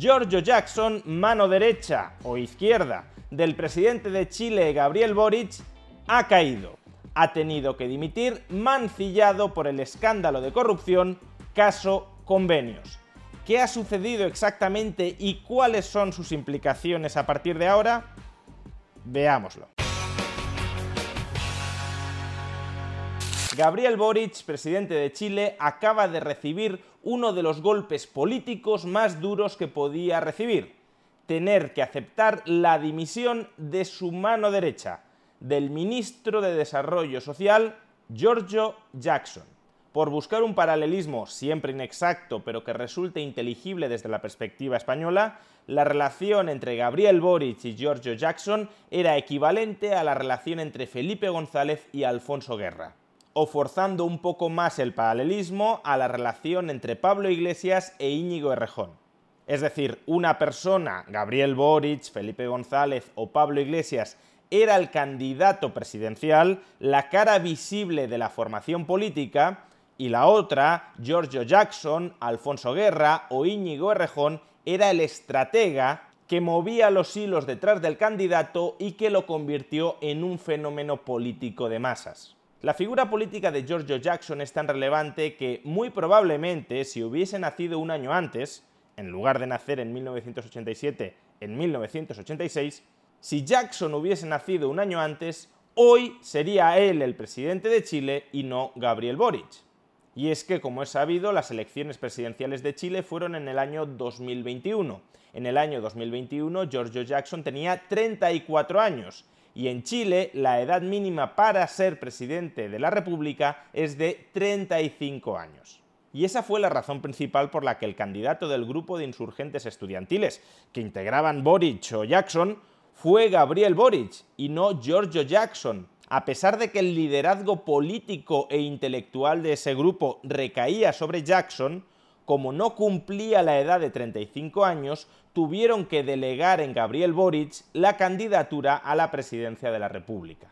Giorgio Jackson, mano derecha o izquierda del presidente de Chile, Gabriel Boric, ha caído. Ha tenido que dimitir mancillado por el escándalo de corrupción caso convenios. ¿Qué ha sucedido exactamente y cuáles son sus implicaciones a partir de ahora? Veámoslo. Gabriel Boric, presidente de Chile, acaba de recibir uno de los golpes políticos más duros que podía recibir. Tener que aceptar la dimisión de su mano derecha, del ministro de Desarrollo Social, Giorgio Jackson. Por buscar un paralelismo siempre inexacto, pero que resulte inteligible desde la perspectiva española, la relación entre Gabriel Boric y Giorgio Jackson era equivalente a la relación entre Felipe González y Alfonso Guerra o forzando un poco más el paralelismo a la relación entre Pablo Iglesias e Íñigo Errejón. Es decir, una persona, Gabriel Boric, Felipe González o Pablo Iglesias, era el candidato presidencial, la cara visible de la formación política, y la otra, Giorgio Jackson, Alfonso Guerra o Íñigo Errejón, era el estratega que movía los hilos detrás del candidato y que lo convirtió en un fenómeno político de masas. La figura política de Giorgio Jackson es tan relevante que muy probablemente si hubiese nacido un año antes, en lugar de nacer en 1987, en 1986, si Jackson hubiese nacido un año antes, hoy sería él el presidente de Chile y no Gabriel Boric. Y es que, como es sabido, las elecciones presidenciales de Chile fueron en el año 2021. En el año 2021, Giorgio Jackson tenía 34 años y en Chile la edad mínima para ser presidente de la República es de 35 años. Y esa fue la razón principal por la que el candidato del grupo de insurgentes estudiantiles, que integraban Boric o Jackson, fue Gabriel Boric y no Giorgio Jackson. A pesar de que el liderazgo político e intelectual de ese grupo recaía sobre Jackson, como no cumplía la edad de 35 años, tuvieron que delegar en Gabriel Boric la candidatura a la presidencia de la República.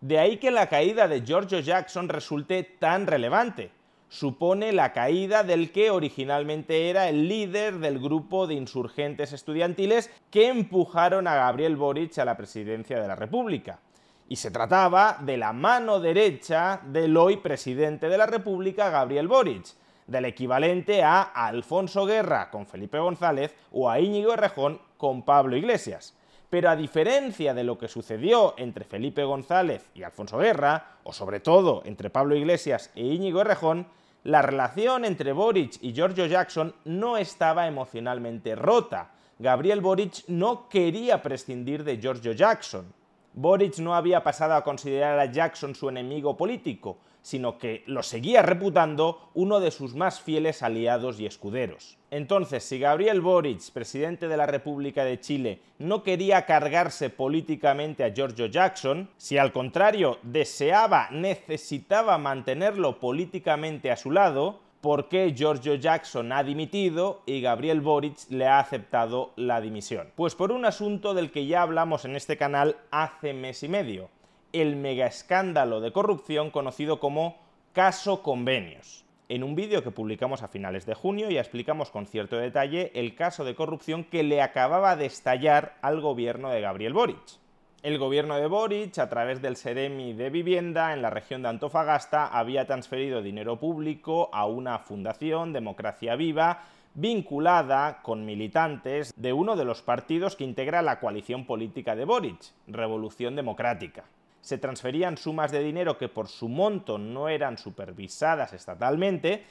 De ahí que la caída de Giorgio Jackson resulte tan relevante. Supone la caída del que originalmente era el líder del grupo de insurgentes estudiantiles que empujaron a Gabriel Boric a la presidencia de la República. Y se trataba de la mano derecha del hoy presidente de la República, Gabriel Boric, del equivalente a Alfonso Guerra con Felipe González o a Íñigo Errejón con Pablo Iglesias. Pero a diferencia de lo que sucedió entre Felipe González y Alfonso Guerra, o sobre todo entre Pablo Iglesias e Íñigo Errejón, la relación entre Boric y Giorgio Jackson no estaba emocionalmente rota. Gabriel Boric no quería prescindir de Giorgio Jackson. Boric no había pasado a considerar a Jackson su enemigo político, sino que lo seguía reputando uno de sus más fieles aliados y escuderos. Entonces, si Gabriel Boric, presidente de la República de Chile, no quería cargarse políticamente a Giorgio Jackson, si al contrario deseaba, necesitaba mantenerlo políticamente a su lado, por qué Giorgio Jackson ha dimitido y Gabriel Boric le ha aceptado la dimisión. Pues por un asunto del que ya hablamos en este canal hace mes y medio, el mega escándalo de corrupción conocido como Caso Convenios. En un vídeo que publicamos a finales de junio ya explicamos con cierto detalle el caso de corrupción que le acababa de estallar al gobierno de Gabriel Boric. El gobierno de Boric, a través del Seremi de Vivienda en la región de Antofagasta, había transferido dinero público a una fundación, Democracia Viva, vinculada con militantes de uno de los partidos que integra la coalición política de Boric, Revolución Democrática. Se transferían sumas de dinero que por su monto no eran supervisadas estatalmente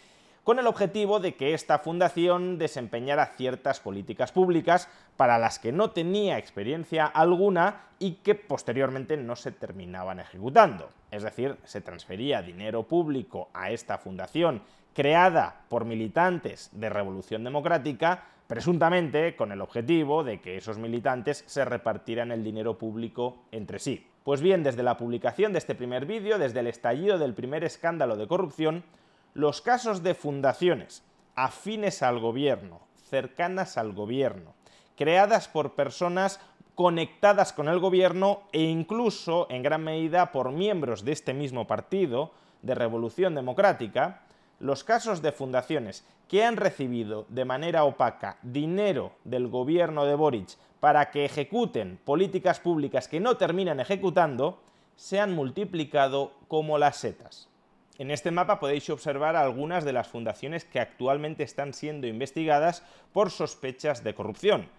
con el objetivo de que esta fundación desempeñara ciertas políticas públicas para las que no tenía experiencia alguna y que posteriormente no se terminaban ejecutando. Es decir, se transfería dinero público a esta fundación creada por militantes de Revolución Democrática, presuntamente con el objetivo de que esos militantes se repartieran el dinero público entre sí. Pues bien, desde la publicación de este primer vídeo, desde el estallido del primer escándalo de corrupción, los casos de fundaciones afines al gobierno, cercanas al gobierno, creadas por personas conectadas con el gobierno e incluso en gran medida por miembros de este mismo partido de Revolución Democrática, los casos de fundaciones que han recibido de manera opaca dinero del gobierno de Boric para que ejecuten políticas públicas que no terminan ejecutando, se han multiplicado como las setas. En este mapa podéis observar algunas de las fundaciones que actualmente están siendo investigadas por sospechas de corrupción.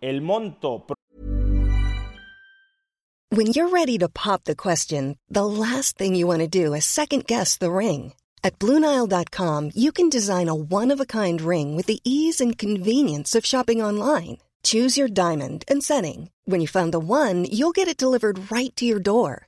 El monto When you're ready to pop the question, the last thing you want to do is second guess the ring. At Bluenile.com, you can design a one of a kind ring with the ease and convenience of shopping online. Choose your diamond and setting. When you find the one, you'll get it delivered right to your door.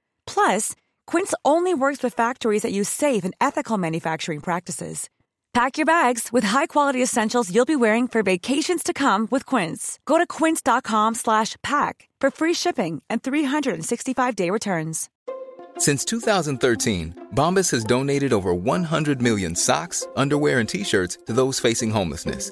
Plus, Quince only works with factories that use safe and ethical manufacturing practices. Pack your bags with high-quality essentials you'll be wearing for vacations to come with Quince. Go to quince.com/pack for free shipping and 365-day returns. Since 2013, Bombas has donated over 100 million socks, underwear, and t-shirts to those facing homelessness.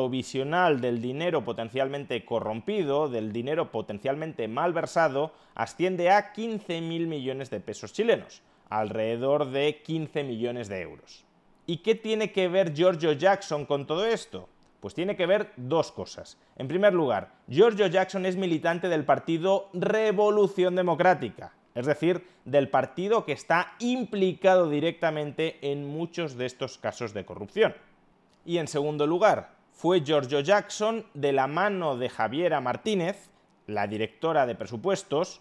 Provisional del dinero potencialmente corrompido, del dinero potencialmente malversado, asciende a 15.000 millones de pesos chilenos, alrededor de 15 millones de euros. ¿Y qué tiene que ver Giorgio Jackson con todo esto? Pues tiene que ver dos cosas. En primer lugar, Giorgio Jackson es militante del partido Revolución Democrática, es decir, del partido que está implicado directamente en muchos de estos casos de corrupción. Y en segundo lugar, fue Giorgio Jackson, de la mano de Javiera Martínez, la directora de presupuestos,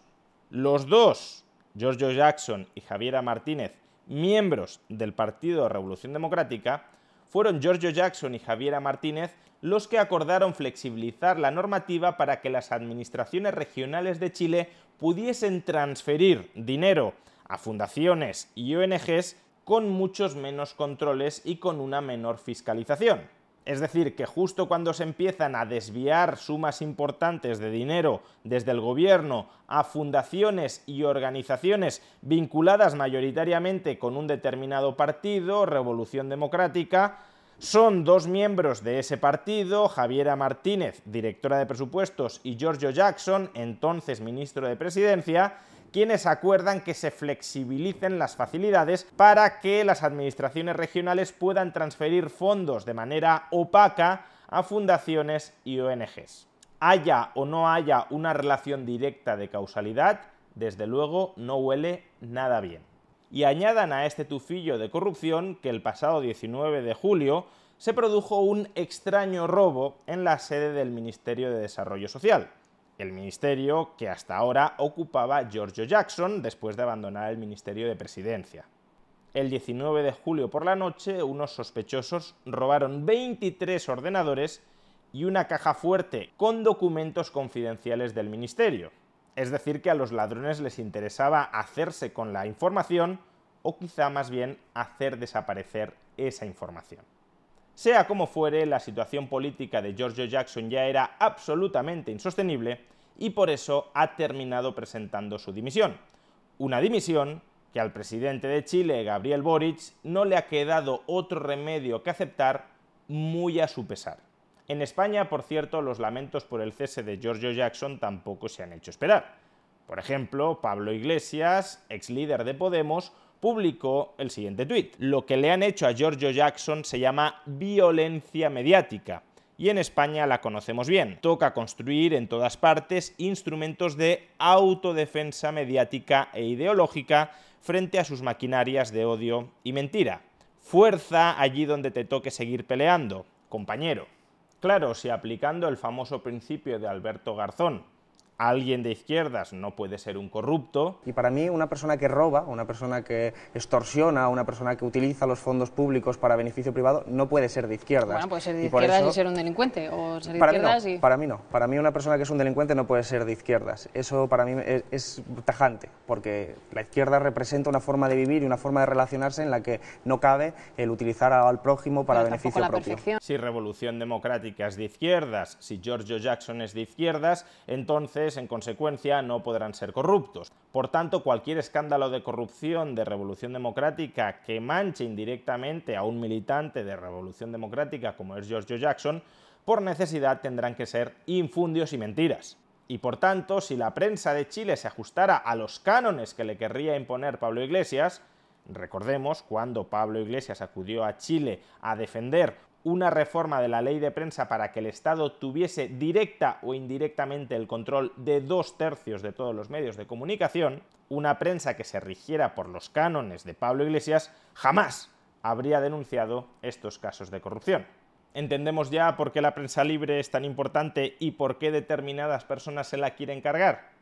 los dos, Giorgio Jackson y Javiera Martínez, miembros del Partido Revolución Democrática, fueron Giorgio Jackson y Javiera Martínez los que acordaron flexibilizar la normativa para que las administraciones regionales de Chile pudiesen transferir dinero a fundaciones y ONGs con muchos menos controles y con una menor fiscalización. Es decir, que justo cuando se empiezan a desviar sumas importantes de dinero desde el gobierno a fundaciones y organizaciones vinculadas mayoritariamente con un determinado partido, Revolución Democrática, son dos miembros de ese partido, Javiera Martínez, directora de presupuestos, y Giorgio Jackson, entonces ministro de Presidencia, quienes acuerdan que se flexibilicen las facilidades para que las administraciones regionales puedan transferir fondos de manera opaca a fundaciones y ONGs. Haya o no haya una relación directa de causalidad, desde luego no huele nada bien. Y añadan a este tufillo de corrupción que el pasado 19 de julio se produjo un extraño robo en la sede del Ministerio de Desarrollo Social el ministerio que hasta ahora ocupaba Giorgio Jackson después de abandonar el Ministerio de Presidencia. El 19 de julio por la noche, unos sospechosos robaron 23 ordenadores y una caja fuerte con documentos confidenciales del ministerio. Es decir, que a los ladrones les interesaba hacerse con la información o quizá más bien hacer desaparecer esa información. Sea como fuere, la situación política de Giorgio Jackson ya era absolutamente insostenible y por eso ha terminado presentando su dimisión. Una dimisión que al presidente de Chile, Gabriel Boric, no le ha quedado otro remedio que aceptar muy a su pesar. En España, por cierto, los lamentos por el cese de Giorgio Jackson tampoco se han hecho esperar. Por ejemplo, Pablo Iglesias, ex líder de Podemos, publicó el siguiente tuit. Lo que le han hecho a Giorgio Jackson se llama violencia mediática y en España la conocemos bien. Toca construir en todas partes instrumentos de autodefensa mediática e ideológica frente a sus maquinarias de odio y mentira. Fuerza allí donde te toque seguir peleando, compañero. Claro, si aplicando el famoso principio de Alberto Garzón, alguien de izquierdas no puede ser un corrupto. Y para mí una persona que roba, una persona que extorsiona, una persona que utiliza los fondos públicos para beneficio privado no puede ser de izquierdas. Bueno, puede ser de izquierdas y, ser un delincuente o ser de para izquierdas mí no, y... Para mí no. Para mí una persona que es un delincuente no puede ser de izquierdas. Eso para mí es, es, tajante, porque la izquierda representa una forma de vivir y una forma de relacionarse en la que no cabe el utilizar al prójimo para Pero beneficio propio. perfección. Si Revolución Democrática es de izquierdas, si Giorgio Jackson es de izquierdas, entonces, en consecuencia, no podrán ser corruptos. Por tanto, cualquier escándalo de corrupción de Revolución Democrática que manche indirectamente a un militante de Revolución Democrática como es Giorgio Jackson, por necesidad tendrán que ser infundios y mentiras. Y por tanto, si la prensa de Chile se ajustara a los cánones que le querría imponer Pablo Iglesias, recordemos cuando Pablo Iglesias acudió a Chile a defender una reforma de la ley de prensa para que el Estado tuviese directa o indirectamente el control de dos tercios de todos los medios de comunicación, una prensa que se rigiera por los cánones de Pablo Iglesias jamás habría denunciado estos casos de corrupción. ¿Entendemos ya por qué la prensa libre es tan importante y por qué determinadas personas se la quieren cargar?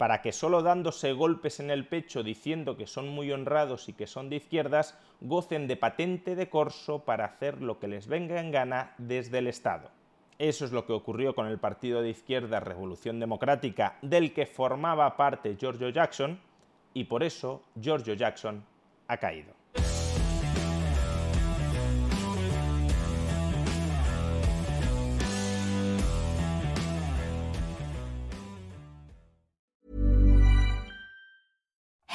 Para que solo dándose golpes en el pecho diciendo que son muy honrados y que son de izquierdas, gocen de patente de corso para hacer lo que les venga en gana desde el Estado. Eso es lo que ocurrió con el partido de izquierda Revolución Democrática, del que formaba parte Giorgio Jackson, y por eso Giorgio Jackson ha caído.